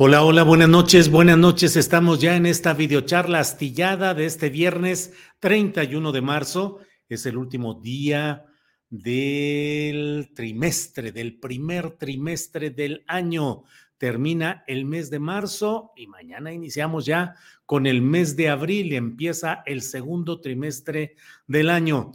Hola, hola, buenas noches, buenas noches. Estamos ya en esta videocharla astillada de este viernes 31 de marzo. Es el último día del trimestre, del primer trimestre del año. Termina el mes de marzo y mañana iniciamos ya con el mes de abril y empieza el segundo trimestre del año.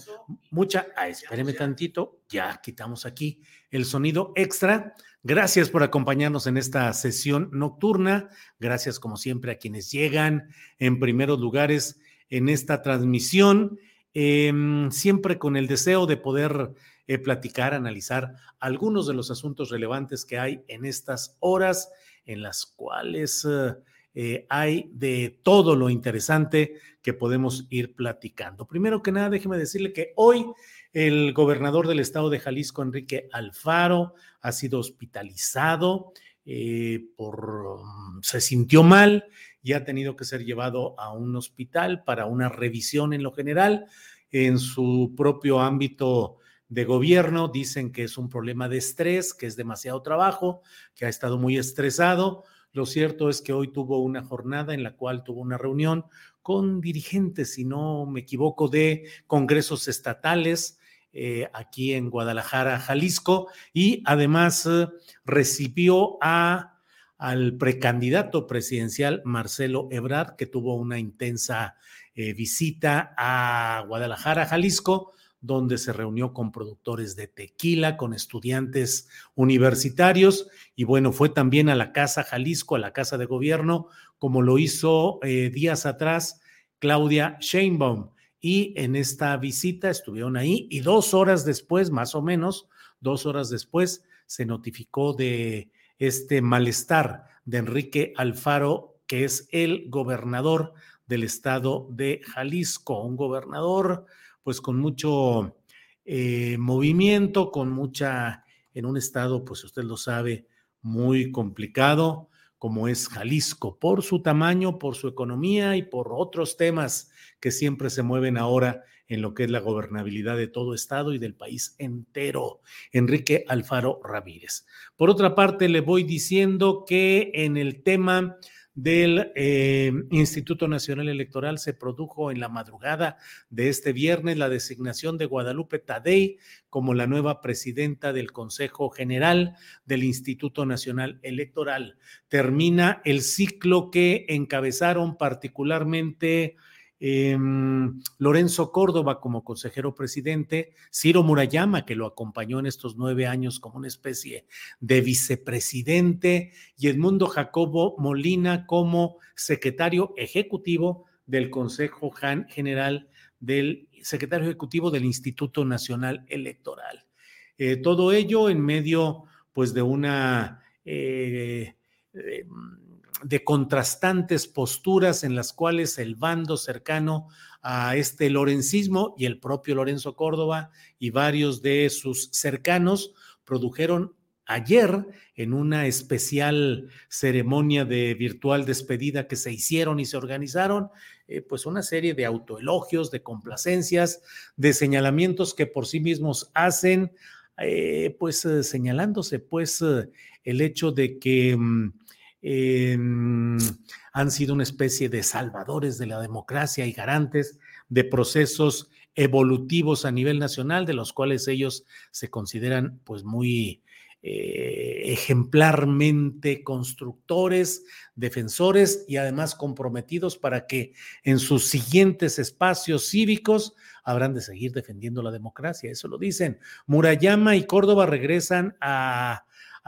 Mucha, ah, espéreme tantito, ya quitamos aquí el sonido extra. Gracias por acompañarnos en esta sesión nocturna. Gracias, como siempre, a quienes llegan en primeros lugares en esta transmisión, em, siempre con el deseo de poder eh, platicar, analizar algunos de los asuntos relevantes que hay en estas horas en las cuales eh, eh, hay de todo lo interesante que podemos ir platicando. Primero que nada, déjeme decirle que hoy el gobernador del estado de Jalisco, Enrique Alfaro, ha sido hospitalizado eh, por mm, se sintió mal y ha tenido que ser llevado a un hospital para una revisión en lo general en su propio ámbito de gobierno. Dicen que es un problema de estrés, que es demasiado trabajo, que ha estado muy estresado. Lo cierto es que hoy tuvo una jornada en la cual tuvo una reunión con dirigentes, si no me equivoco, de congresos estatales, eh, aquí en Guadalajara, Jalisco, y además eh, recibió a, al precandidato presidencial Marcelo Ebrard, que tuvo una intensa eh, visita a Guadalajara, Jalisco, donde se reunió con productores de tequila, con estudiantes universitarios, y bueno, fue también a la Casa Jalisco, a la Casa de Gobierno, como lo hizo días atrás Claudia Sheinbaum y en esta visita estuvieron ahí y dos horas después, más o menos, dos horas después, se notificó de este malestar de Enrique Alfaro, que es el gobernador del estado de Jalisco, un gobernador pues con mucho eh, movimiento, con mucha, en un estado, pues usted lo sabe, muy complicado, como es Jalisco, por su tamaño, por su economía y por otros temas que siempre se mueven ahora en lo que es la gobernabilidad de todo Estado y del país entero. Enrique Alfaro Ramírez. Por otra parte, le voy diciendo que en el tema del eh, Instituto Nacional Electoral se produjo en la madrugada de este viernes la designación de Guadalupe Tadei como la nueva presidenta del Consejo General del Instituto Nacional Electoral. Termina el ciclo que encabezaron particularmente Em, Lorenzo Córdoba como consejero presidente, Ciro Murayama, que lo acompañó en estos nueve años como una especie de vicepresidente, y Edmundo Jacobo Molina como secretario ejecutivo del Consejo General del secretario ejecutivo del Instituto Nacional Electoral. Eh, todo ello en medio, pues, de una eh, eh, de contrastantes posturas en las cuales el bando cercano a este lorencismo y el propio Lorenzo Córdoba y varios de sus cercanos produjeron ayer en una especial ceremonia de virtual despedida que se hicieron y se organizaron, eh, pues una serie de autoelogios, de complacencias, de señalamientos que por sí mismos hacen eh, pues señalándose pues el hecho de que mm, em, han sido una especie de salvadores de la democracia y garantes de procesos evolutivos a nivel nacional, de los cuales ellos se consideran pues muy eh, ejemplarmente constructores, defensores y además comprometidos para que en sus siguientes espacios cívicos habrán de seguir defendiendo la democracia. Eso lo dicen. Murayama y Córdoba regresan a,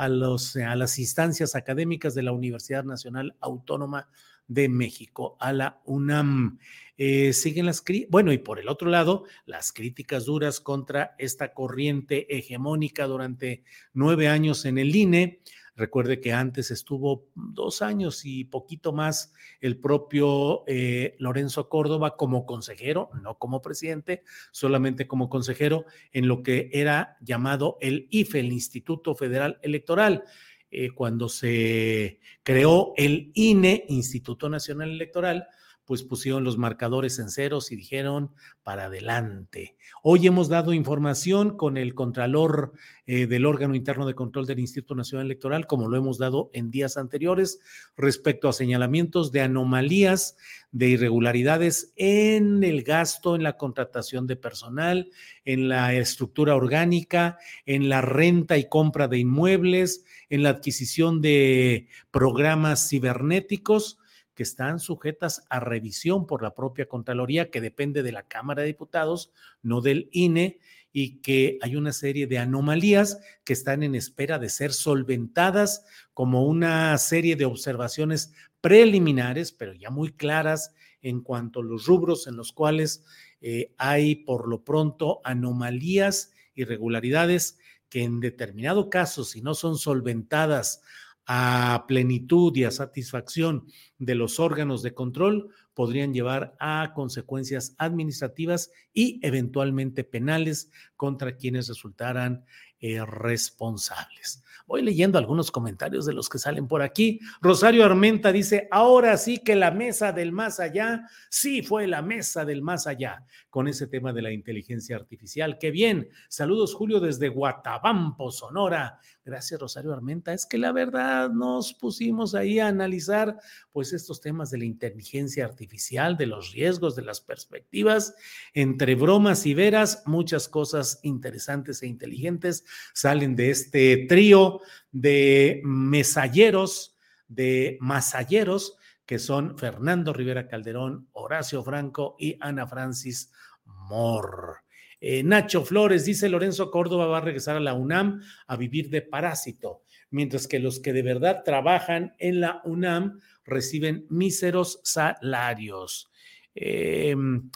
los, a las instancias académicas de la Universidad Nacional Autónoma de México, a la UNAM. Eh, siguen las bueno y por el otro lado las críticas duras contra esta corriente hegemónica durante nueve años en el INE. Recuerde que antes estuvo dos años y poquito más el propio eh, Lorenzo Córdoba como consejero, no como presidente, solamente como consejero en lo que era llamado el IFE, el Instituto Federal Electoral. Eh, cuando se creó el INE, Instituto Nacional Electoral, pues pusieron los marcadores en ceros y dijeron para adelante. Hoy hemos dado información con el contralor eh, del órgano interno de control del Instituto Nacional Electoral, como lo hemos dado en días anteriores, respecto a señalamientos de anomalías, de irregularidades en el gasto, en la contratación de personal, en la estructura orgánica, en la renta y compra de inmuebles, en la adquisición de programas cibernéticos que están sujetas a revisión por la propia Contraloría, que depende de la Cámara de Diputados, no del INE, y que hay una serie de anomalías que están en espera de ser solventadas como una serie de observaciones preliminares, pero ya muy claras en cuanto a los rubros en los cuales eh, hay por lo pronto anomalías, irregularidades que en determinado caso, si no son solventadas a plenitud y a satisfacción de los órganos de control podrían llevar a consecuencias administrativas y eventualmente penales contra quienes resultaran eh, responsables. Voy leyendo algunos comentarios de los que salen por aquí. Rosario Armenta dice, ahora sí que la mesa del más allá, sí fue la mesa del más allá con ese tema de la inteligencia artificial. Qué bien. Saludos, Julio, desde Guatabampo, Sonora. Gracias, Rosario Armenta. Es que la verdad nos pusimos ahí a analizar pues estos temas de la inteligencia artificial, de los riesgos, de las perspectivas. Entre bromas y veras, muchas cosas interesantes e inteligentes salen de este trío de mesalleros, de masalleros, que son Fernando Rivera Calderón, Horacio Franco y Ana Francis Mor. Eh, Nacho Flores dice Lorenzo Córdoba va a regresar a la UNAM a vivir de parásito, mientras que los que de verdad trabajan en la UNAM reciben míseros salarios. Em,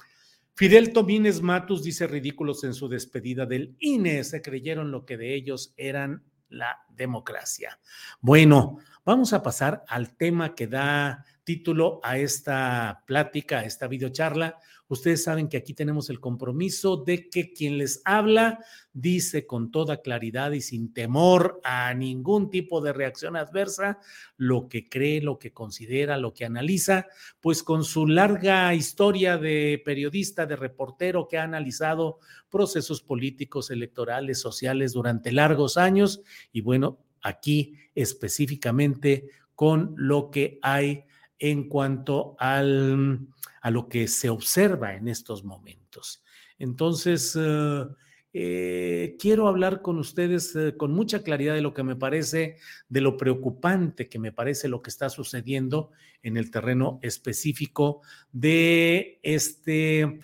Fidel Tomines Matus dice ridículos en su despedida del INE, se creyeron lo que de ellos eran la democracia. Bueno, vamos a pasar al tema que da título a esta plática, a esta videocharla. Ustedes saben que aquí tenemos el compromiso de que quien les habla dice con toda claridad y sin temor a ningún tipo de reacción adversa lo que cree, lo que considera, lo que analiza, pues con su larga historia de periodista, de reportero que ha analizado procesos políticos, electorales, sociales durante largos años y bueno, aquí específicamente con lo que hay en cuanto al, a lo que se observa en estos momentos. Entonces, eh, eh, quiero hablar con ustedes eh, con mucha claridad de lo que me parece, de lo preocupante que me parece lo que está sucediendo en el terreno específico de este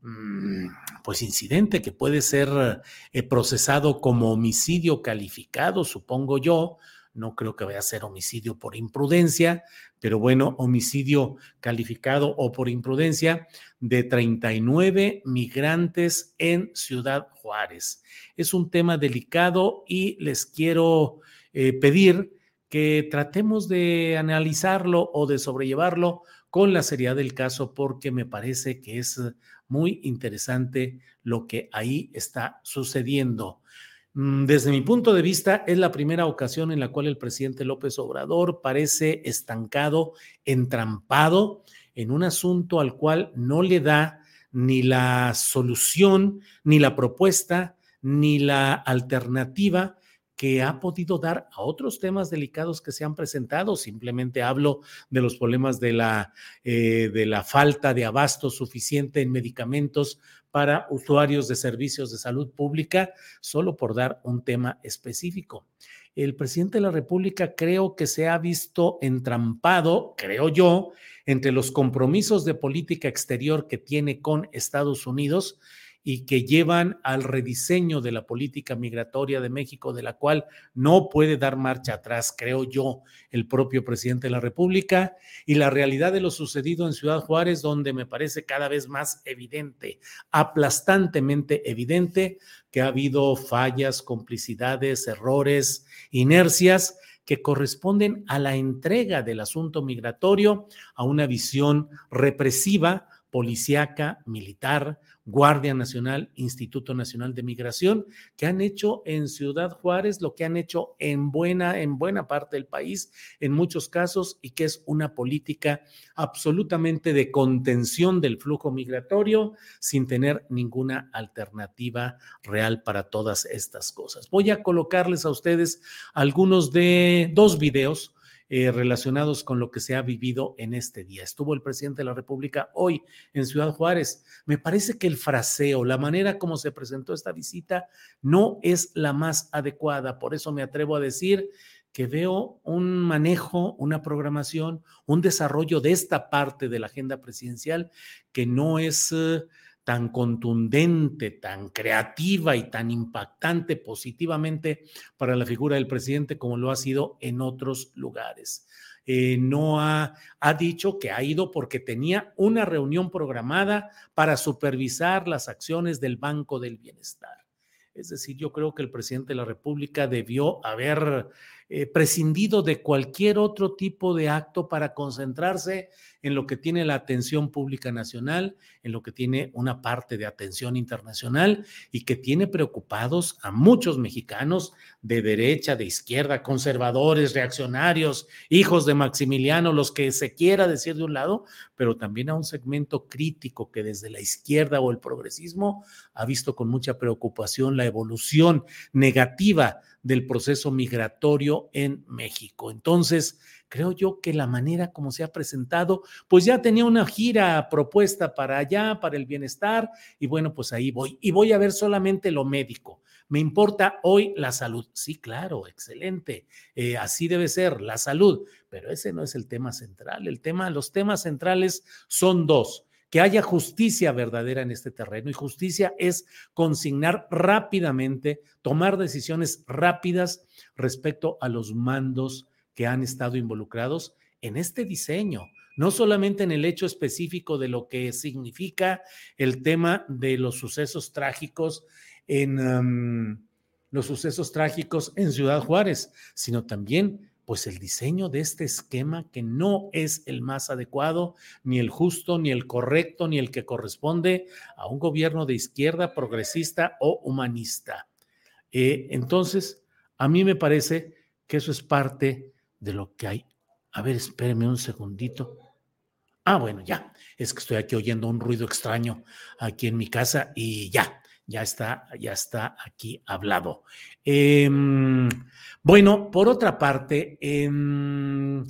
mm, pues incidente que puede ser procesado como homicidio calificado, supongo yo, no creo que vaya a ser homicidio por imprudencia, pero bueno, homicidio calificado o por imprudencia de 39 migrantes en Ciudad Juárez. Es un tema delicado y les quiero eh, pedir que tratemos de analizarlo o de sobrellevarlo con la seriedad del caso porque me parece que es muy interesante lo que ahí está sucediendo. Mm, desde mi punto de vista, es la primera ocasión en la cual el presidente López Obrador parece estancado, entrampado en un asunto al cual no le da ni la solución, ni la propuesta, ni la alternativa que ha podido dar a otros temas delicados que se han presentado. Simplemente hablo de los problemas de la, eh, de la falta de abasto suficiente en medicamentos para usuarios de servicios de salud pública, solo por dar un tema específico. El presidente de la República creo que se ha visto entrampado, creo yo, entre los compromisos de política exterior que tiene con Estados Unidos y que llevan al rediseño de la política migratoria de México, de la cual no puede dar marcha atrás, creo yo, el propio presidente de la República, y la realidad de lo sucedido en Ciudad Juárez, donde me parece cada vez más evidente, aplastantemente evidente, que ha habido fallas, complicidades, errores, inercias que corresponden a la entrega del asunto migratorio a una visión represiva, policíaca, militar, Guardia Nacional, Instituto Nacional de Migración, que han hecho en Ciudad Juárez lo que han hecho en buena, en buena parte del país, en muchos casos, y que es una política absolutamente de contención del flujo migratorio sin tener ninguna alternativa real para todas estas cosas. Voy a colocarles a ustedes algunos de dos videos eh, relacionados con lo que se ha vivido en este día. Estuvo el presidente de la República hoy en Ciudad Juárez. Me parece que el fraseo, la manera como se presentó esta visita, no es la más adecuada. Por eso me atrevo a decir que veo un manejo, una programación, un desarrollo de esta parte de la agenda presidencial que no es... Eh, tan contundente, tan creativa y tan impactante positivamente para la figura del presidente como lo ha sido en otros lugares. Eh, no ha, ha dicho que ha ido porque tenía una reunión programada para supervisar las acciones del Banco del Bienestar. Es decir, yo creo que el presidente de la República debió haber eh, prescindido de cualquier otro tipo de acto para concentrarse en lo que tiene la atención pública nacional, en lo que tiene una parte de atención internacional y que tiene preocupados a muchos mexicanos de derecha, de izquierda, conservadores, reaccionarios, hijos de Maximiliano, los que se quiera decir de un lado, pero también a un segmento crítico que desde la izquierda o el progresismo ha visto con mucha preocupación la evolución negativa del proceso migratorio en México. Entonces, creo yo que la manera como se ha presentado, pues ya tenía una gira propuesta para allá, para el bienestar, y bueno, pues ahí voy. Y voy a ver solamente lo médico. Me importa hoy la salud. Sí, claro, excelente. Eh, así debe ser, la salud. Pero ese no es el tema central. El tema, los temas centrales son dos que haya justicia verdadera en este terreno y justicia es consignar rápidamente, tomar decisiones rápidas respecto a los mandos que han estado involucrados en este diseño, no solamente en el hecho específico de lo que significa el tema de los sucesos trágicos en los sucesos trágicos en Ciudad Juárez, sino también pues el diseño de este esquema que no es el más adecuado, ni el justo, ni el correcto, ni el que corresponde a un gobierno de izquierda, progresista o humanista. Eh, entonces, a mí me parece que eso es parte de lo que hay. A ver, espéreme un segundito. Ah, bueno, ya. Es que estoy aquí oyendo un ruido extraño aquí en mi casa y ya ya está, ya está aquí hablado. Em, bueno, por otra parte, em,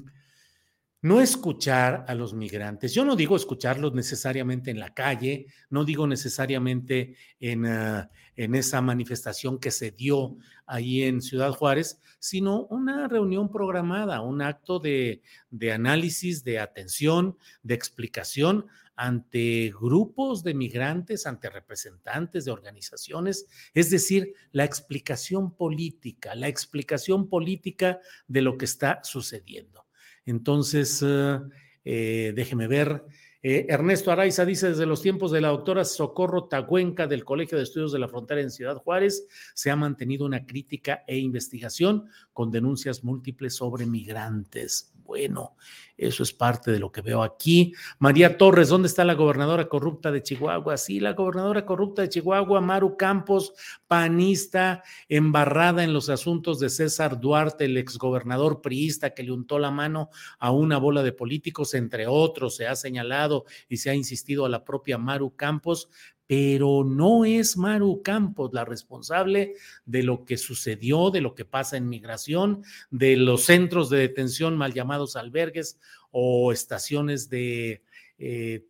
no escuchar a los migrantes. Yo no digo escucharlos necesariamente en la calle, no digo necesariamente en, ah, en, esa manifestación que se dio ahí en Ciudad Juárez, sino una reunión programada, un acto de, de análisis, de atención, de explicación ante grupos de migrantes, ante representantes de organizaciones, es decir, la explicación política, la explicación política de lo que está sucediendo. Entonces, eh, eh, déjeme ver. Eh, Ernesto Araiza dice, desde los tiempos de la doctora Socorro Tagüenca del Colegio de Estudios de la Frontera en Ciudad Juárez, se ha mantenido una crítica e investigación con denuncias múltiples sobre migrantes. Bueno, eso es parte de lo que veo aquí. María Torres, ¿dónde está la gobernadora corrupta de Chihuahua? Sí, la gobernadora corrupta de Chihuahua, Maru Campos, panista, embarrada en los asuntos de César Duarte, el exgobernador priista que le untó la mano a una bola de políticos, entre otros, se ha señalado y se ha insistido a la propia Maru Campos, pero no es Maru Campos la responsable de lo que sucedió, de lo que pasa en migración, de los centros de detención mal llamados albergues o estaciones de eh,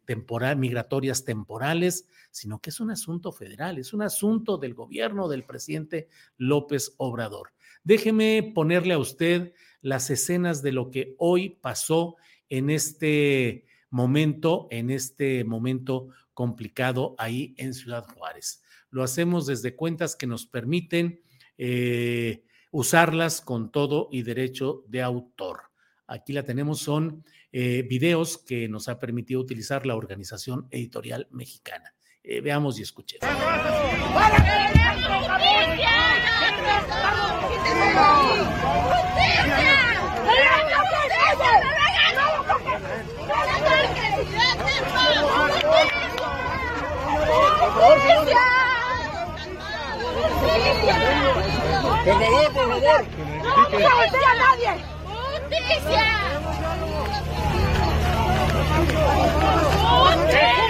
migratorias temporales, sino que es un asunto federal, es un asunto del gobierno del presidente López Obrador. Déjeme ponerle a usted las escenas de lo que hoy pasó en este momento, en este momento complicado ahí en Ciudad Juárez. Lo hacemos desde cuentas que nos permiten eh, usarlas con todo y derecho de autor. Aquí la tenemos, son eh, videos que nos ha permitido utilizar la Organización Editorial Mexicana. Eh, veamos y escuchemos. Por favor, Por favor, por favor. No vamos a meter a nadie. ¡Justicia! ¡Justicia!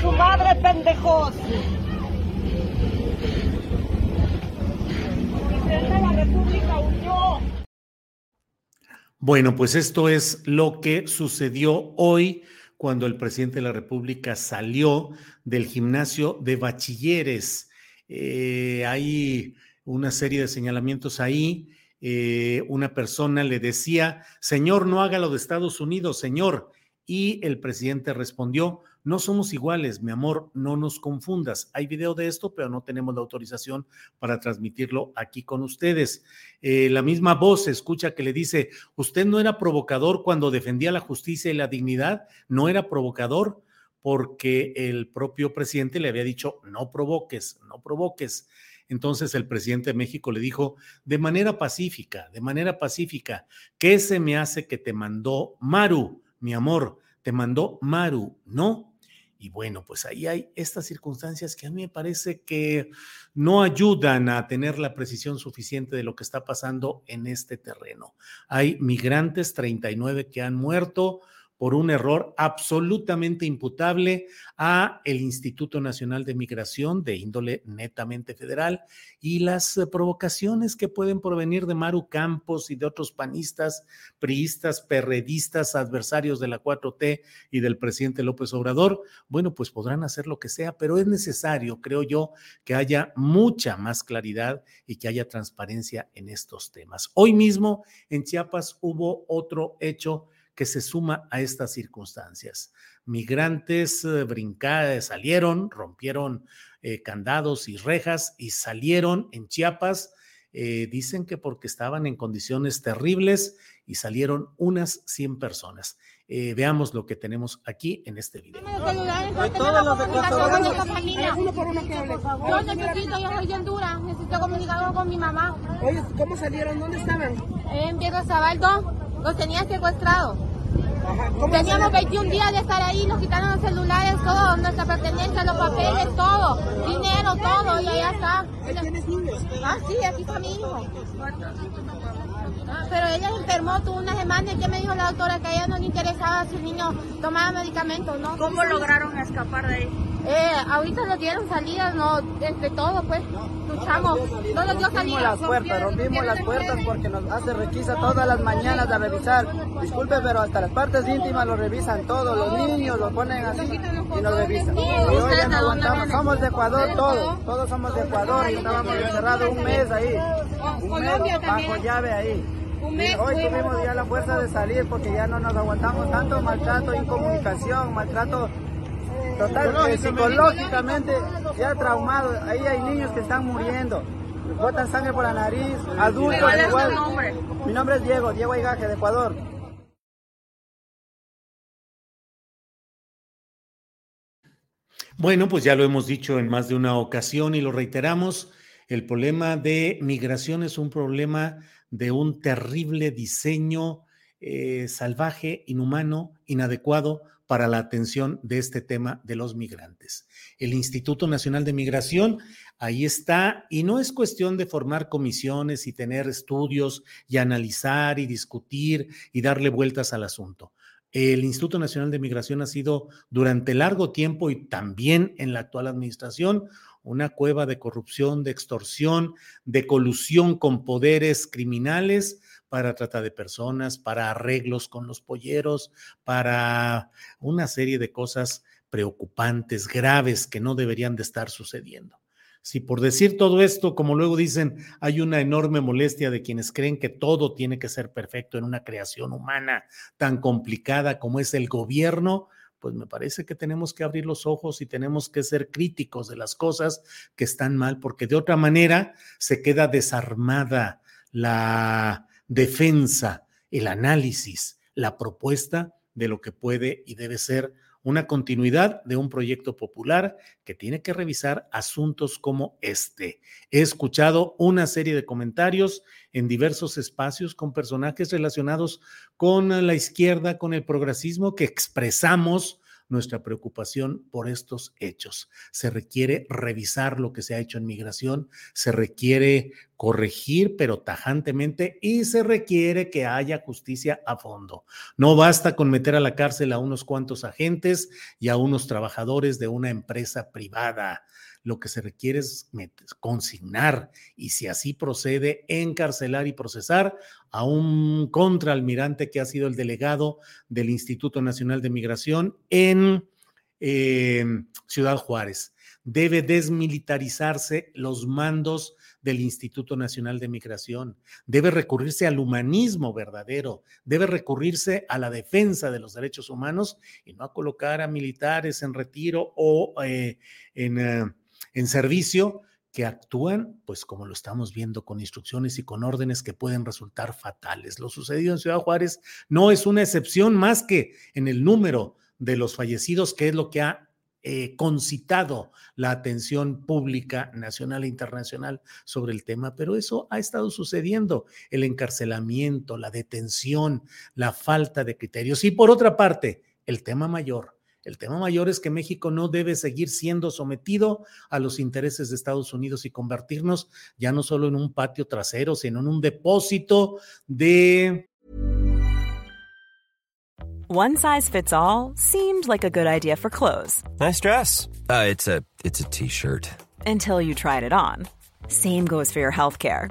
¡Su madre, pendejos! la República huyó. Bueno, pues esto es lo que sucedió hoy cuando el presidente de la República salió del gimnasio de bachilleres. Eh, hay una serie de señalamientos ahí. Eh, una persona le decía, señor, no haga lo de Estados Unidos, señor. Y el presidente respondió, no somos iguales, mi amor, no nos confundas. Hay video de esto, pero no tenemos la autorización para transmitirlo aquí con ustedes. Eh, la misma voz escucha que le dice, usted no era provocador cuando defendía la justicia y la dignidad, no era provocador porque el propio presidente le había dicho, no provoques, no provoques. Entonces el presidente de México le dijo de manera pacífica, de manera pacífica, ¿qué se me hace que te mandó Maru, mi amor? Te mandó Maru, ¿no? Y bueno, pues ahí hay estas circunstancias que a mí me parece que no ayudan a tener la precisión suficiente de lo que está pasando en este terreno. Hay migrantes, 39 que han muerto, por un error absolutamente imputable a el Instituto Nacional de Migración de índole netamente federal y las eh, provocaciones que pueden provenir de Maru Campos y de otros panistas, priistas, perredistas, adversarios de la 4T y del presidente López Obrador, bueno, pues podrán hacer lo que sea, pero es necesario, creo yo, que haya mucha más claridad y que haya transparencia en estos temas. Hoy mismo en Chiapas hubo otro hecho que se suma a estas circunstancias. Migrantes eh, brincaron, salieron, rompieron eh, candados y rejas y salieron en Chiapas. Eh, dicen que porque estaban en condiciones terribles y salieron unas 100 personas. veamos lo que tenemos aquí en este video. Yo necesito, yo soy en Dura, necesito comunicarme con mi mamá. Oye, ¿cómo salieron? ¿Dónde estaban? En Piedra Zabaldo. Los tenían secuestrados. Teníamos 21 días de estar ahí, nos quitaron los celulares, todo, nuestra pertenencia, los papeles, todo, dinero, todo, y allá está. ¿Tienes niños? Ah, sí, aquí está mi hijo. Ah, pero ella se enfermó, tuvo una semana y que me dijo la doctora que a ella no le interesaba si el niño tomaba medicamentos, ¿no? ¿Cómo lograron escapar de ahí? Eh, ahorita nos dieron salidas, no, entre todo, pues, luchamos. No nos dio Rompimos salida. las puertas, rompimos las puertas porque nos hace requisa todas las mañanas a revisar. Disculpe, pero hasta las partes íntimas lo revisan todo, los niños lo ponen así y nos revisan. Y hoy ya no aguantamos, somos de Ecuador todos, todos somos de Ecuador y estábamos encerrados un mes ahí, un mes bajo llave ahí. Y hoy tuvimos ya la fuerza de salir porque ya no nos aguantamos tanto maltrato, incomunicación, maltrato total, psicológicamente ya traumados. Ahí hay niños que están muriendo. Botan sangre por la nariz, adultos ¿Cuál es tu igual. nombre? Mi nombre es Diego, Diego Aigaje de Ecuador. Bueno, pues ya lo hemos dicho en más de una ocasión y lo reiteramos, el problema de migración es un problema de un terrible diseño eh, salvaje, inhumano, inadecuado para la atención de este tema de los migrantes. El Instituto Nacional de Migración ahí está y no es cuestión de formar comisiones y tener estudios y analizar y discutir y darle vueltas al asunto. El Instituto Nacional de Migración ha sido durante largo tiempo y también en la actual administración una cueva de corrupción, de extorsión, de colusión con poderes criminales para trata de personas, para arreglos con los polleros, para una serie de cosas preocupantes, graves, que no deberían de estar sucediendo. Si por decir todo esto, como luego dicen, hay una enorme molestia de quienes creen que todo tiene que ser perfecto en una creación humana tan complicada como es el gobierno, pues me parece que tenemos que abrir los ojos y tenemos que ser críticos de las cosas que están mal, porque de otra manera se queda desarmada la defensa, el análisis, la propuesta de lo que puede y debe ser una continuidad de un proyecto popular que tiene que revisar asuntos como este. He escuchado una serie de comentarios en diversos espacios con personajes relacionados con la izquierda, con el progresismo, que expresamos nuestra preocupación por estos hechos. Se requiere revisar lo que se ha hecho en migración, se requiere corregir, pero tajantemente, y se requiere que haya justicia a fondo. No basta con meter a la cárcel a unos cuantos agentes y a unos trabajadores de una empresa privada. Lo que se requiere es consignar y si así procede, encarcelar y procesar a un contraalmirante que ha sido el delegado del Instituto Nacional de Migración en eh, Ciudad Juárez. Debe desmilitarizarse los mandos del Instituto Nacional de Migración. Debe recurrirse al humanismo verdadero, debe recurrirse a la defensa de los derechos humanos y no a colocar a militares en retiro o eh, en, eh, en servicio que actúan, pues como lo estamos viendo, con instrucciones y con órdenes que pueden resultar fatales. Lo sucedido en Ciudad Juárez no es una excepción más que en el número de los fallecidos, que es lo que ha eh, concitado la atención pública nacional e internacional sobre el tema, pero eso ha estado sucediendo, el encarcelamiento, la detención, la falta de criterios. Y por otra parte, el tema mayor, el tema mayor es que México no debe seguir siendo sometido a los intereses de Estados Unidos y convertirnos ya no solo en un patio trasero, sino en un depósito de... One size fits all seemed like a good idea for clothes Nice dress. Uh, it's a it's a t-shirt. until you tried it on. Same goes for your healthcare.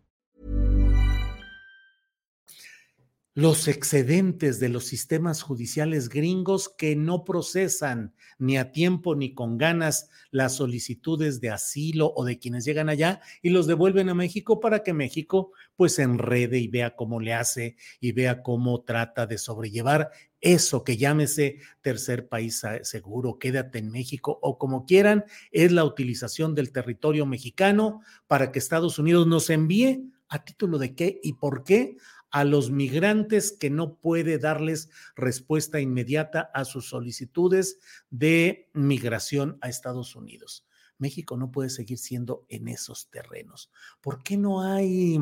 Los excedentes de los sistemas judiciales gringos que no procesan ni a tiempo ni con ganas las solicitudes de asilo o de quienes llegan allá y los devuelven a México para que México pues enrede y vea cómo le hace y vea cómo trata de sobrellevar eso que llámese tercer país seguro, quédate en México o como quieran, es la utilización del territorio mexicano para que Estados Unidos nos envíe a título de qué y por qué a los migrantes que no puede darles respuesta inmediata a sus solicitudes de migración a Estados Unidos. México no puede seguir siendo en esos terrenos. ¿Por qué no hay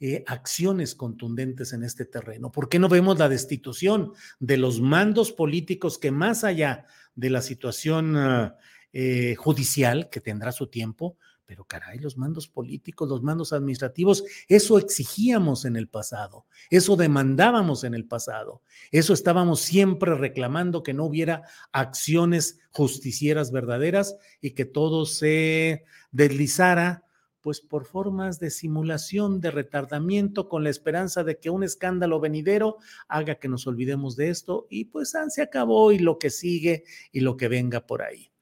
eh, acciones contundentes en este terreno? ¿Por qué no vemos la destitución de los mandos políticos que más allá de la situación ah, eh, judicial, que tendrá su tiempo, pero caray, los mandos políticos, los mandos administrativos, eso exigíamos en el pasado, eso demandábamos en el pasado, eso estábamos siempre reclamando que no hubiera acciones justicieras verdaderas y que todo se deslizara pues por formas de simulación, de retardamiento, con la esperanza de que un escándalo venidero haga que nos olvidemos de esto y pues ah, se acabó y lo que sigue y lo que venga por ahí.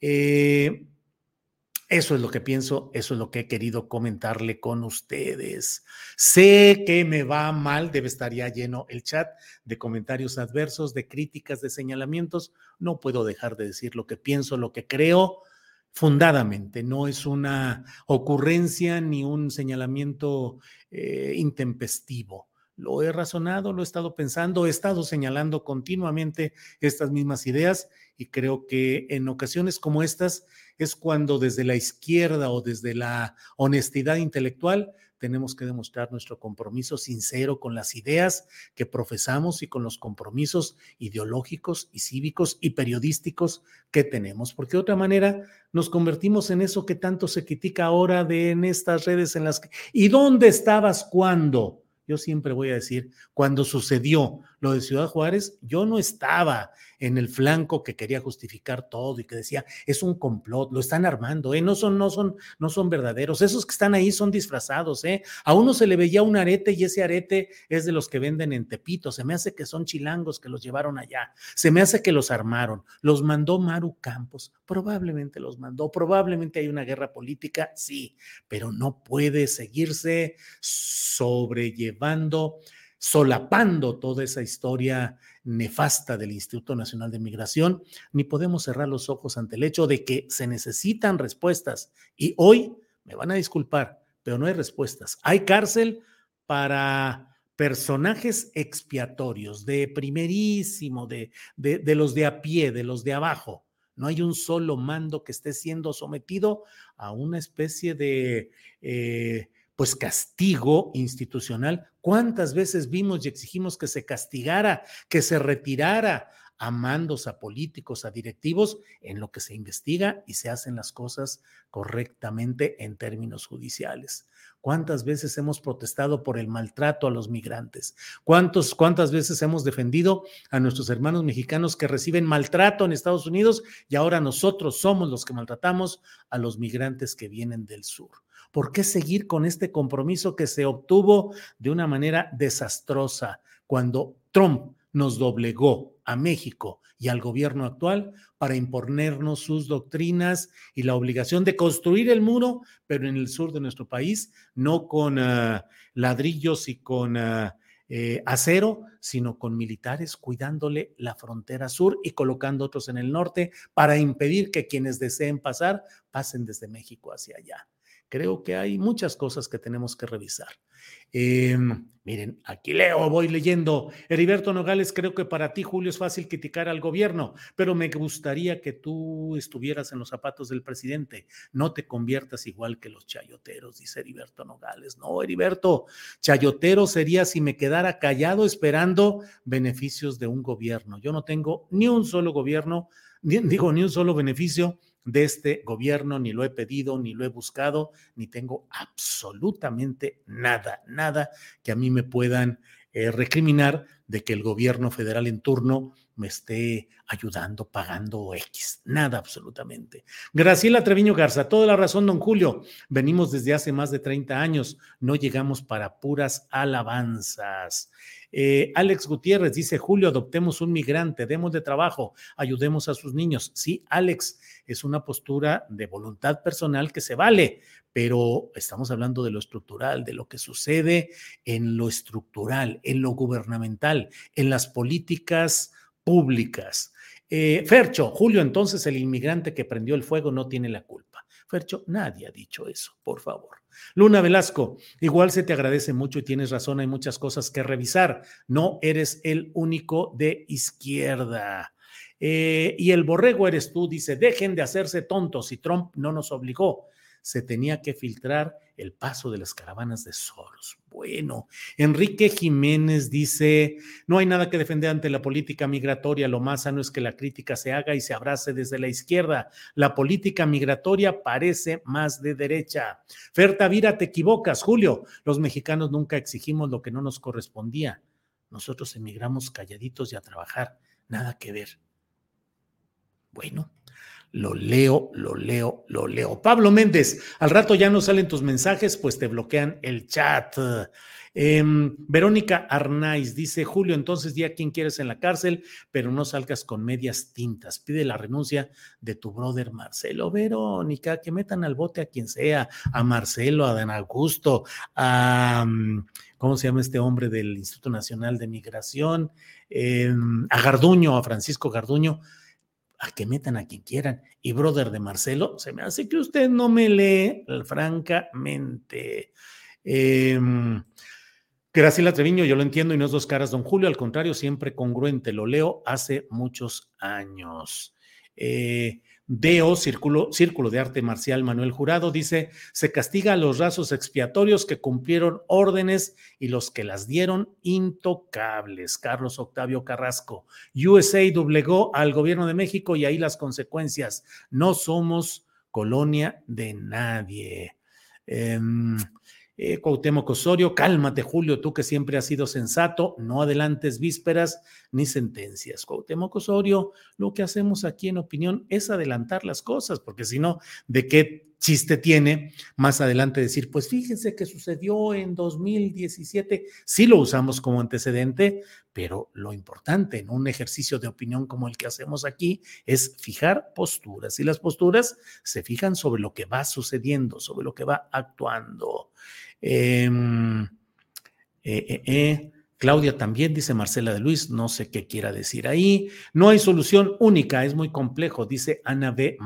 Eh, eso es lo que pienso, eso es lo que he querido comentarle con ustedes. Sé que me va mal, debe estar ya lleno el chat de comentarios adversos, de críticas, de señalamientos. No puedo dejar de decir lo que pienso, lo que creo fundadamente. No es una ocurrencia ni un señalamiento eh, intempestivo. Lo he razonado, lo he estado pensando, he estado señalando continuamente estas mismas ideas y creo que en ocasiones como estas es cuando desde la izquierda o desde la honestidad intelectual tenemos que demostrar nuestro compromiso sincero con las ideas que profesamos y con los compromisos ideológicos y cívicos y periodísticos que tenemos, porque de otra manera nos convertimos en eso que tanto se critica ahora de en estas redes en las que ¿y dónde estabas cuando? Yo siempre voy a decir, cuando sucedió lo de Ciudad Juárez, yo no estaba en el flanco que quería justificar todo y que decía, es un complot, lo están armando, ¿eh? no, son, no, son, no son verdaderos, esos que están ahí son disfrazados, ¿eh? a uno se le veía un arete y ese arete es de los que venden en Tepito, se me hace que son chilangos que los llevaron allá, se me hace que los armaron, los mandó Maru Campos, probablemente los mandó, probablemente hay una guerra política, sí, pero no puede seguirse sobrellevando solapando toda esa historia nefasta del Instituto Nacional de Migración, ni podemos cerrar los ojos ante el hecho de que se necesitan respuestas. Y hoy, me van a disculpar, pero no hay respuestas. Hay cárcel para personajes expiatorios de primerísimo, de, de, los de a pie, de los de abajo. No hay un solo mando que esté siendo sometido a una especie de eh, pues castigo institucional. ¿Cuántas veces vimos y exigimos que se castigara, que se retirara a mandos, a políticos, a directivos, en lo que se investiga y se hacen las cosas correctamente en términos judiciales? ¿Cuántas veces hemos protestado por el maltrato a los migrantes? ¿Cuántos, ¿Cuántas veces hemos defendido a nuestros hermanos mexicanos que reciben maltrato en Estados Unidos y ahora nosotros somos los que maltratamos a los migrantes que vienen del sur? ¿Por qué seguir con este compromiso que se obtuvo de una manera desastrosa cuando Trump nos doblegó a México y al gobierno actual para imponernos sus doctrinas y la obligación de construir el muro, pero en el sur de nuestro país, no con ah, ladrillos y con ah, eh, acero, sino con militares cuidándole la frontera sur y colocando otros en el norte para impedir que quienes deseen pasar pasen desde México hacia allá creo que hay muchas cosas que tenemos que revisar. Em, miren, aquí leo, voy leyendo. Heriberto Nogales, creo que para ti, Julio, es fácil criticar al gobierno, pero me gustaría que tú estuvieras en los zapatos del presidente. No te conviertas igual que los chayoteros, dice Heriberto Nogales. No, Heriberto, chayotero sería si me quedara callado esperando beneficios de un gobierno. Yo no tengo ni un solo gobierno, digo, ni un solo beneficio de este gobierno, ni lo he pedido, ni lo he buscado, ni tengo absolutamente nada, nada que a mí me puedan eh, recriminar de que el gobierno federal en turno me esté ayudando, pagando X. Nada absolutamente. Graciela Treviño Garza, toda la razón, don Julio. Venimos desde hace más de 30 años, no llegamos para puras alabanzas. Eh, Alex Gutiérrez dice, Julio, adoptemos un migrante, demos de trabajo, ayudemos a sus niños. Sí, Alex, es una postura de voluntad personal que se vale, pero estamos hablando de lo estructural, de lo que sucede en lo estructural, en lo gubernamental, en las políticas públicas. Eh, Fercho, Julio, entonces el inmigrante que prendió el fuego no tiene la culpa. Fercho, nadie ha dicho eso, por favor. Luna Velasco, igual se te agradece mucho y tienes razón, hay muchas cosas que revisar. No eres el único de izquierda. Eh, y el borrego eres tú, dice, dejen de hacerse tontos y Trump no nos obligó. Se tenía que filtrar el paso de las caravanas de Soros. Bueno, Enrique Jiménez dice, no hay nada que defender ante la política migratoria, lo más sano es que la crítica se haga y se abrace desde la izquierda. La política migratoria parece más de derecha. Fer Tavira, te equivocas, Julio, los mexicanos nunca exigimos lo que no nos correspondía. Nosotros emigramos calladitos y a trabajar, nada que ver. Bueno, lo leo, lo leo, lo leo. Pablo Méndez, al rato ya no salen tus mensajes, pues te bloquean el chat. Em, Verónica Arnaiz dice, Julio, entonces di a quien quieres en la cárcel, pero no salgas con medias tintas. Pide la renuncia de tu brother Marcelo. Verónica, que metan al bote a quien sea, a Marcelo, a Dan Augusto, a, mm, ¿cómo se llama este hombre del Instituto Nacional de Migración? Em, a Garduño, a Francisco Garduño a que metan a quien quieran. Y brother de Marcelo, se me hace que usted no me lee francamente. Eh, Graciela Treviño, yo lo entiendo y no es dos caras, don Julio, al contrario, siempre congruente, lo leo hace muchos años. Eh, Deo, Círculo, Círculo de Arte Marcial Manuel Jurado, dice, se castiga a los rasos expiatorios que cumplieron órdenes y los que las dieron intocables. Carlos Octavio Carrasco, USA doblegó al gobierno de México y ahí las consecuencias. No somos colonia de nadie. Eh, eh, Cuauhtémoc Osorio, cálmate, Julio, tú que siempre has sido sensato, no adelantes vísperas ni sentencias. Cuauhtémoc Osorio, lo que hacemos aquí en opinión es adelantar las cosas, porque si no, ¿de qué chiste tiene más adelante decir, pues fíjense que sucedió en 2017? Sí lo usamos como antecedente, pero lo importante en un ejercicio de opinión como el que hacemos aquí es fijar posturas y las posturas se fijan sobre lo que va sucediendo, sobre lo que va actuando. Em, eh, eh, eh, Claudia también dice Marcela de Luis, no sé qué quiera decir ahí. No hay solución única, es muy complejo, dice Ana B.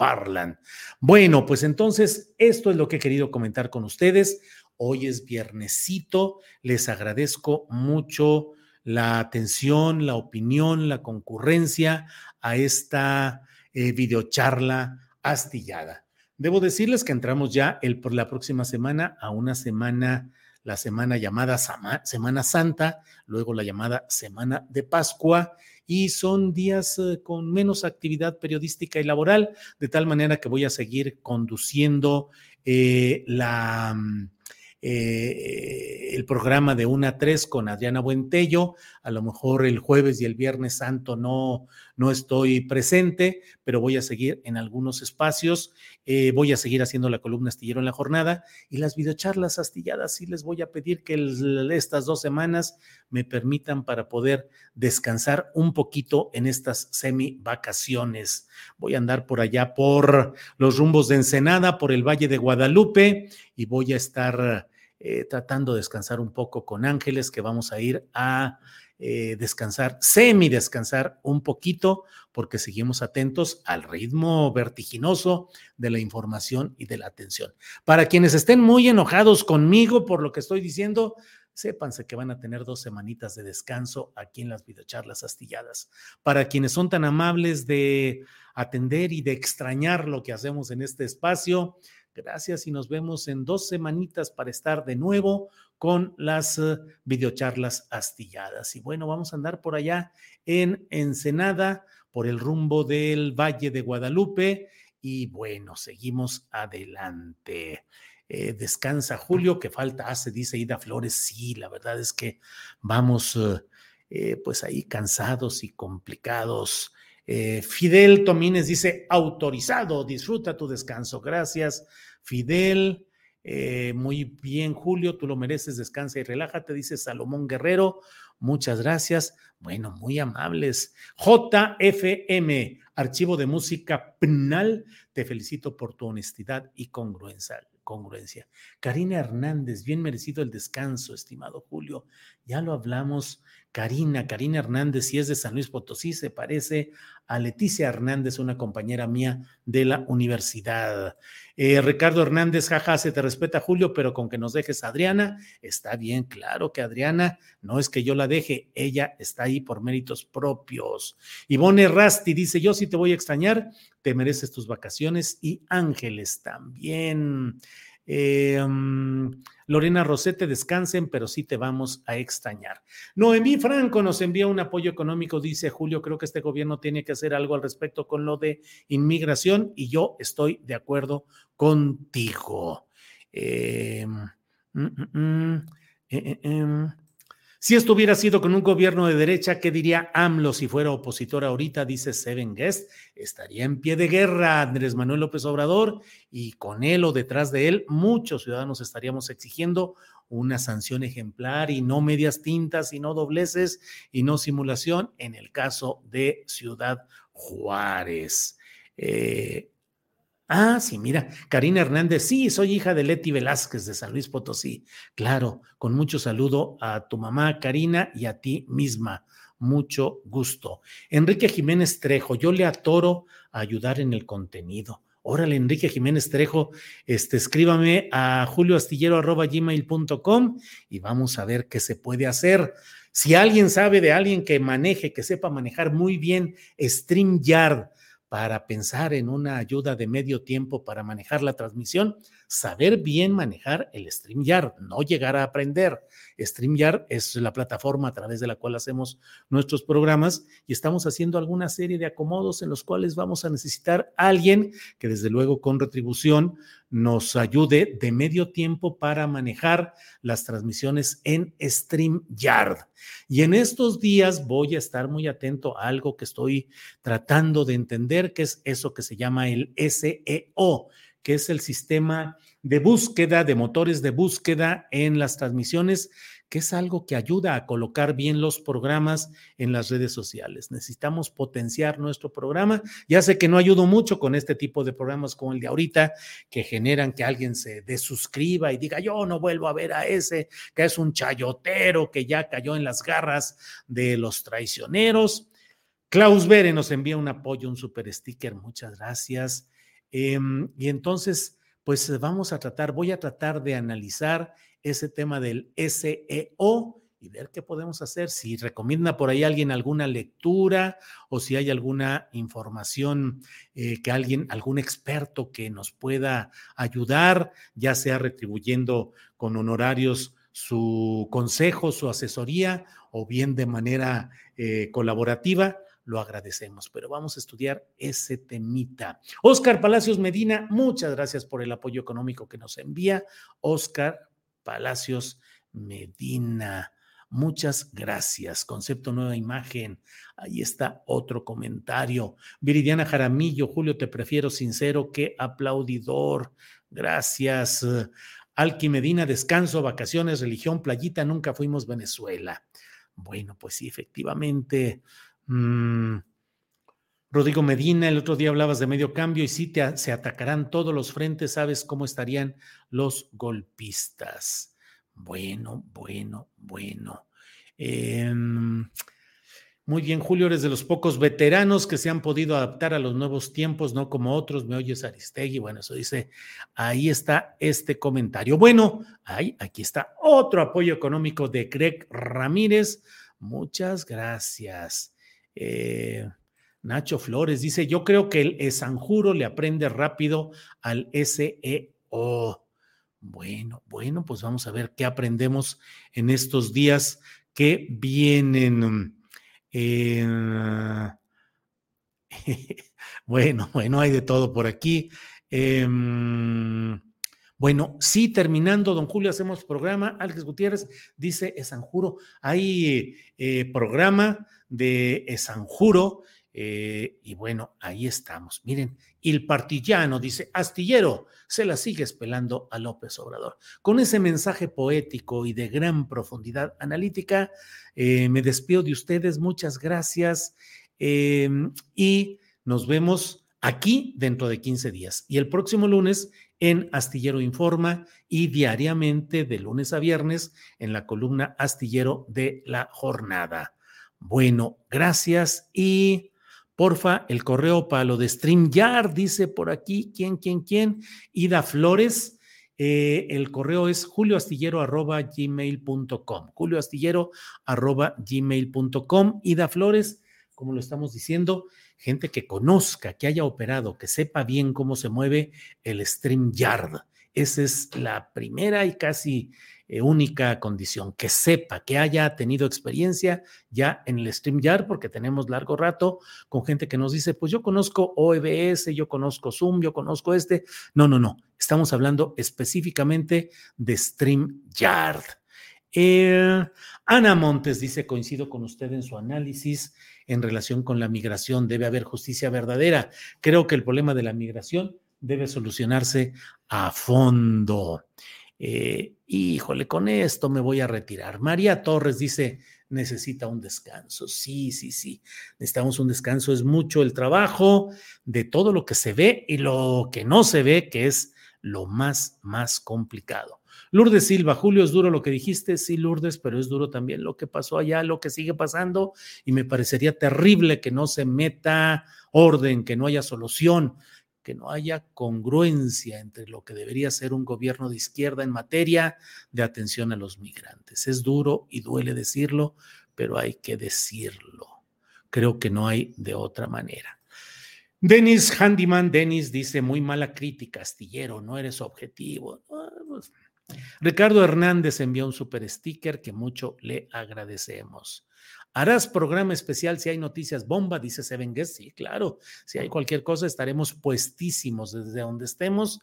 McParland. Bueno, pues entonces esto es lo que he querido comentar con ustedes. Hoy es viernesito, les agradezco mucho la atención, la opinión, la concurrencia a esta videocharla astillada. Debo decirles que entramos ya el, por la próxima semana a una semana, la semana llamada Semana Santa, luego la llamada Semana de Pascua, y son días eh, con menos actividad periodística y laboral, de tal manera que voy a seguir conduciendo eh, la mm, eh, el programa de 1 a 3 con Adriana Buentello. A lo mejor el jueves y el viernes santo no, no estoy presente, pero voy a seguir en algunos espacios. Eh, voy a seguir haciendo la columna astillero en la jornada y las videocharlas astilladas. Sí les voy a pedir que estas dos semanas me permitan para poder descansar un poquito en estas semi vacaciones. Voy a andar por allá por los rumbos de Ensenada, por el Valle de Guadalupe y voy a estar eh, tratando de descansar un poco con Ángeles, que vamos a ir a eh, descansar, semi descansar un poquito, porque seguimos atentos al ritmo vertiginoso de la información y de la atención. Para quienes estén muy enojados conmigo por lo que estoy diciendo, sépanse que van a tener dos semanitas de descanso aquí en las videocharlas astilladas. Para quienes son tan amables de atender y de extrañar lo que hacemos en este espacio, Gracias y nos vemos en dos semanitas para estar de nuevo con las eh, videocharlas astilladas. Y bueno, vamos a andar por allá en Ensenada, por el rumbo del Valle de Guadalupe. Y bueno, seguimos adelante. Eh, descansa Julio, que falta hace, dice Ida Flores. Sí, la verdad es que vamos eh, pues ahí cansados y complicados. Eh, Fidel Tomines dice, autorizado, disfruta tu descanso. Gracias, Fidel. Eh, muy bien, Julio, tú lo mereces, descansa y relájate, dice Salomón Guerrero. Muchas gracias. Bueno, muy amables. JFM, Archivo de Música Penal, te felicito por tu honestidad y congruencia. congruencia. Karina Hernández, bien merecido el descanso, estimado Julio. Ya lo hablamos Karina, Karina Hernández, si es de San Luis Potosí, se parece a Leticia Hernández, una compañera mía de la universidad. Eh, Ricardo Hernández, jaja, se te respeta, Julio, pero con que nos dejes a Adriana, está bien, claro que Adriana, no es que yo la deje, ella está ahí por méritos propios. Ivone Rasti dice, yo sí te voy a extrañar, te mereces tus vacaciones y Ángeles también. Eh, mm, Lorena Rosete, descansen, pero sí te vamos a extrañar. Noemí Franco nos envía un apoyo económico, dice Julio, creo que este gobierno tiene que hacer algo al respecto con lo de inmigración y yo estoy de acuerdo contigo. Eh, mm, mm, eh, em, si esto hubiera sido con un gobierno de derecha, ¿qué diría AMLO si fuera opositor ahorita? Dice Seven Guest. Estaría en pie de guerra Andrés Manuel López Obrador y con él o detrás de él, muchos ciudadanos estaríamos exigiendo una sanción ejemplar y no medias tintas y no dobleces y no simulación en el caso de Ciudad Juárez. Eh, Ah, sí, mira, Karina Hernández, sí, soy hija de Leti Velázquez de San Luis Potosí. Claro, con mucho saludo a tu mamá Karina y a ti misma. Mucho gusto. Enrique Jiménez Trejo, yo le atoro a ayudar en el contenido. Órale, Enrique Jiménez Trejo, este, escríbame a julioastillero.gmail.com y vamos a ver qué se puede hacer. Si alguien sabe de alguien que maneje, que sepa manejar muy bien StreamYard, para pensar en una ayuda de medio tiempo para manejar la transmisión, saber bien manejar el StreamYard, no llegar a aprender. StreamYard es la plataforma a través de la cual hacemos nuestros programas y estamos haciendo alguna serie de acomodos en los cuales vamos a necesitar a alguien que desde luego con retribución nos ayude de medio tiempo para manejar las transmisiones en StreamYard. Y en estos días voy a estar muy atento a algo que estoy tratando de entender, que es eso que se llama el SEO, que es el sistema de búsqueda, de motores de búsqueda en las transmisiones que es algo que ayuda a colocar bien los programas en las redes sociales. Necesitamos potenciar nuestro programa. Ya sé que no ayudo mucho con este tipo de programas como el de ahorita, que generan que alguien se desuscriba y diga, yo no vuelvo a ver a ese, que es un chayotero que ya cayó en las garras de los traicioneros. Klaus Bere nos envía un apoyo, un super sticker, muchas gracias. Em, y entonces, pues vamos a tratar, voy a tratar de analizar ese tema del SEO y ver qué podemos hacer. Si recomienda por ahí alguien alguna lectura o si hay alguna información eh, que alguien, algún experto que nos pueda ayudar, ya sea retribuyendo con honorarios su consejo, su asesoría o bien de manera eh, colaborativa, lo agradecemos, pero vamos a estudiar ese temita. Oscar Palacios Medina, muchas gracias por el apoyo económico que nos envía. Oscar, Palacios Medina. Muchas gracias. Concepto Nueva Imagen. Ahí está otro comentario. Viridiana Jaramillo, Julio, te prefiero sincero que aplaudidor. Gracias. Alqui Medina, descanso, vacaciones, religión, playita, nunca fuimos Venezuela. Bueno, pues sí, efectivamente. Mm, Rodrigo Medina, el otro día hablabas de medio cambio y sí se atacarán todos los frentes, ¿sabes cómo estarían los golpistas? Bueno, bueno, bueno. Em, muy bien, Julio, eres de los pocos veteranos que se han podido adaptar a los nuevos tiempos, no como otros. Me oyes Aristegui. Bueno, eso dice, ahí está este comentario. Bueno, ahí, aquí está otro apoyo económico de Greg Ramírez. Muchas gracias. Eh, Nacho Flores dice, yo creo que el Sanjuro le aprende rápido al SEO. Bueno, bueno, pues vamos a ver qué aprendemos en estos días que vienen. Eh, bueno, bueno, hay de todo por aquí. Em, Bueno, sí, terminando, don Julio, hacemos programa. Alex Gutiérrez dice Esanjuro. Hay eh, programa de Esanjuro. Eh, y bueno, ahí estamos. Miren, el partillano dice, astillero, se la sigue espelando a López Obrador. Con ese mensaje poético y de gran profundidad analítica, eh, me despido de ustedes. Muchas gracias. Em, y nos vemos aquí dentro de 15 días. Y el próximo lunes en Astillero Informa y diariamente de lunes a viernes en la columna Astillero de la Jornada. Bueno, gracias y porfa, el correo para lo de StreamYard, dice por aquí, ¿quién, quién, quién? Ida Flores. Eh, el correo es julioastillero.gmail.com. Julioastillero.gmail.com. Ida Flores, como lo estamos diciendo, gente que conozca, que haya operado, que sepa bien cómo se mueve el StreamYard. Esa es la primera y casi eh, única condición, que sepa, que haya tenido experiencia ya en el StreamYard, porque tenemos largo rato con gente que nos dice, pues yo conozco OEBS, yo conozco Zoom, yo conozco este. No, no, no. Estamos hablando específicamente de StreamYard. Eh, Ana Montes dice, coincido con usted en su análisis en relación con la migración. Debe haber justicia verdadera. Creo que el problema de la migración debe solucionarse a fondo. Eh, híjole, con esto me voy a retirar. María Torres dice, necesita un descanso. Sí, sí, sí. Necesitamos un descanso. Es mucho el trabajo de todo lo que se ve y lo que no se ve, que es lo más, más complicado. Lourdes Silva, Julio, es duro lo que dijiste, sí, Lourdes, pero es duro también lo que pasó allá, lo que sigue pasando, y me parecería terrible que no se meta orden, que no haya solución, que no haya congruencia entre lo que debería ser un gobierno de izquierda en materia de atención a los migrantes. Es duro y duele decirlo, pero hay que decirlo. Creo que no hay de otra manera. Denis Handyman, Denis dice, muy mala crítica, astillero, no eres objetivo. Ricardo Hernández envió un super sticker que mucho le agradecemos. ¿Harás programa especial si hay noticias bomba? Dice Seven Guest. Sí, claro. Si hay cualquier cosa, estaremos puestísimos desde donde estemos.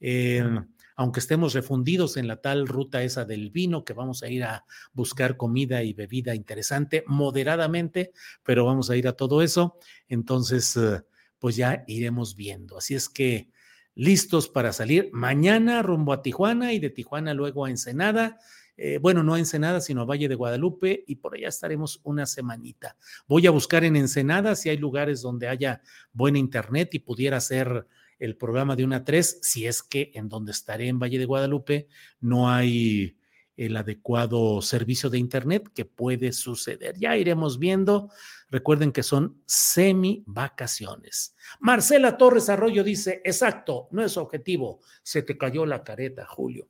Eh, aunque estemos refundidos en la tal ruta esa del vino, que vamos a ir a buscar comida y bebida interesante moderadamente, pero vamos a ir a todo eso. Entonces, eh, pues ya iremos viendo. Así es que listos para salir mañana rumbo a Tijuana y de Tijuana luego a Ensenada. Eh, bueno, no a Ensenada, sino a Valle de Guadalupe y por allá estaremos una semanita. Voy a buscar en Ensenada si hay lugares donde haya buena internet y pudiera hacer el programa de una 3, si es que en donde estaré en Valle de Guadalupe no hay el adecuado servicio de Internet que puede suceder. Ya iremos viendo. Recuerden que son semi vacaciones. Marcela Torres Arroyo dice, exacto, no es objetivo. Se te cayó la careta, Julio.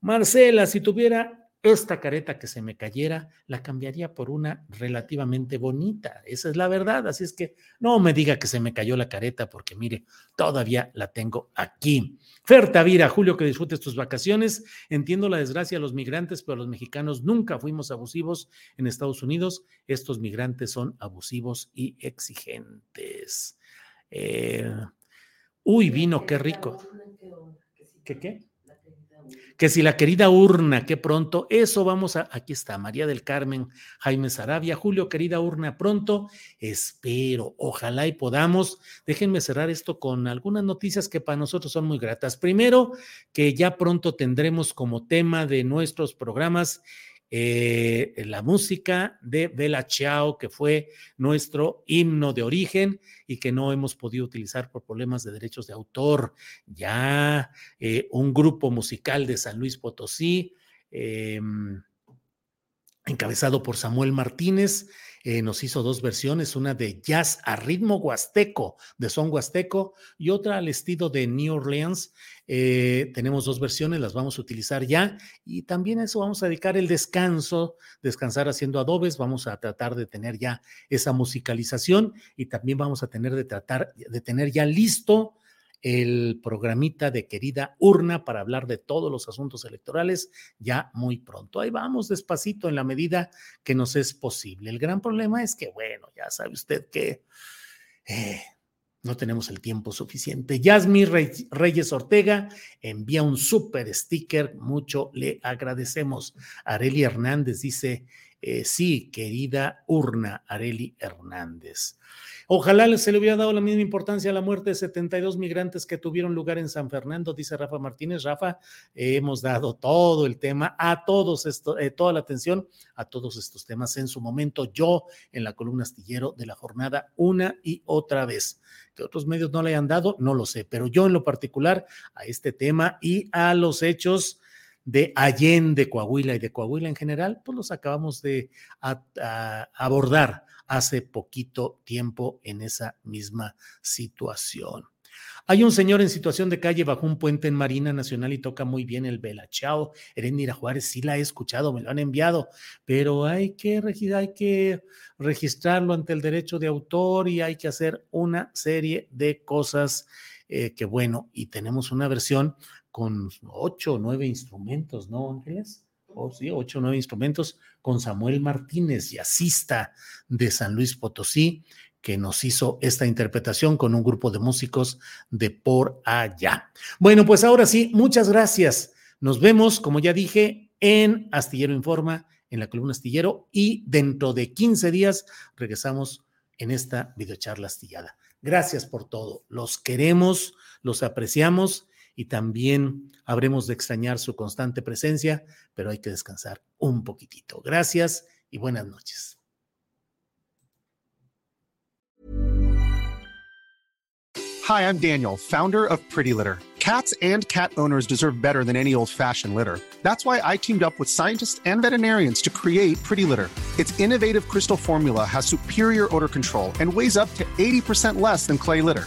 Marcela, si tuviera esta careta que se me cayera, la cambiaría por una relativamente bonita. Esa es la verdad. Así es que no me diga que se me cayó la careta, porque mire, todavía la tengo aquí. Fer Tavira, Julio, que disfrutes tus vacaciones. Entiendo la desgracia de los migrantes, pero los mexicanos nunca fuimos abusivos en Estados Unidos. Estos migrantes son abusivos y exigentes. Eh, uy, vino, qué rico. ¿Qué qué? Que si la querida urna, que pronto, eso vamos a, aquí está, María del Carmen, Jaime Sarabia, Julio, querida urna, pronto, espero, ojalá y podamos, déjenme cerrar esto con algunas noticias que para nosotros son muy gratas. Primero, que ya pronto tendremos como tema de nuestros programas eh, la música de Bella Ciao, que fue nuestro himno de origen y que no hemos podido utilizar por problemas de derechos de autor. Ya eh, un grupo musical de San Luis Potosí, em, encabezado por Samuel Martínez, eh, nos hizo dos versiones, una de jazz a ritmo huasteco, de son huasteco, y otra al estilo de New Orleans. Eh, tenemos dos versiones, las vamos a utilizar ya, y también a eso vamos a dedicar el descanso, descansar haciendo adobes, vamos a tratar de tener ya esa musicalización y también vamos a tener de tratar de tener ya listo el programita de querida urna para hablar de todos los asuntos electorales ya muy pronto. Ahí vamos despacito en la medida que nos es posible. El gran problema es que, bueno, ya sabe usted que... Eh, no tenemos el tiempo suficiente. Yasmi Reyes Ortega envía un super sticker, mucho le agradecemos. Areli Hernández dice, eh, sí, querida urna, Areli Hernández. Ojalá se le hubiera dado la misma importancia a la muerte de 72 migrantes que tuvieron lugar en San Fernando, dice Rafa Martínez. Rafa, hemos dado todo el tema, a todos esto, eh, toda la atención a todos estos temas en su momento. Yo en la columna astillero de la jornada una y otra vez. Que otros medios no le hayan dado, no lo sé, pero yo en lo particular a este tema y a los hechos de Allende, Coahuila y de Coahuila en general, pues los acabamos de abordar hace poquito tiempo en esa misma situación. Hay un señor en situación de calle bajo un puente en Marina Nacional y toca muy bien el Bela Chao. Erendira Juárez, sí la he escuchado, me lo han enviado, pero hay que, hay que registrarlo ante el derecho de autor y hay que hacer una serie de cosas eh, que bueno, y tenemos una versión con ocho o nueve instrumentos, ¿no, Ángeles? Oh, sí, ocho o nueve instrumentos con Samuel Martínez, jazzista de San Luis Potosí, que nos hizo esta interpretación con un grupo de músicos de por allá. Bueno, pues ahora sí, muchas gracias. Nos vemos, como ya dije, en Astillero Informa, en la columna Astillero, y dentro de 15 días regresamos en esta videocharla astillada. Gracias por todo. Los queremos, los apreciamos y también habremos de extrañar su constante presencia, pero hay que descansar un poquitito. Gracias y buenas noches. Hi, I'm Daniel, founder of Pretty Litter. Cats and cat owners deserve better than any old-fashioned litter. That's why I teamed up with scientists and veterinarians to create Pretty Litter. Its innovative crystal formula has superior odor control and weighs up to 80% less than clay litter.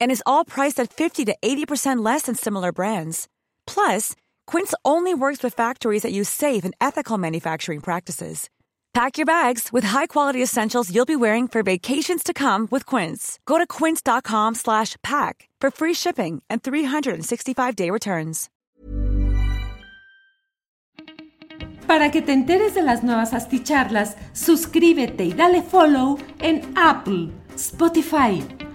and is all priced at 50 to 80% less than similar brands. Plus, Quince only works with factories that use safe and ethical manufacturing practices. Pack your bags with high-quality essentials you'll be wearing for vacations to come with Quince. Go to quince.com/pack for free shipping and 365-day returns. Para que te enteres de las nuevas asticharlas, suscríbete y dale follow en Apple, Spotify,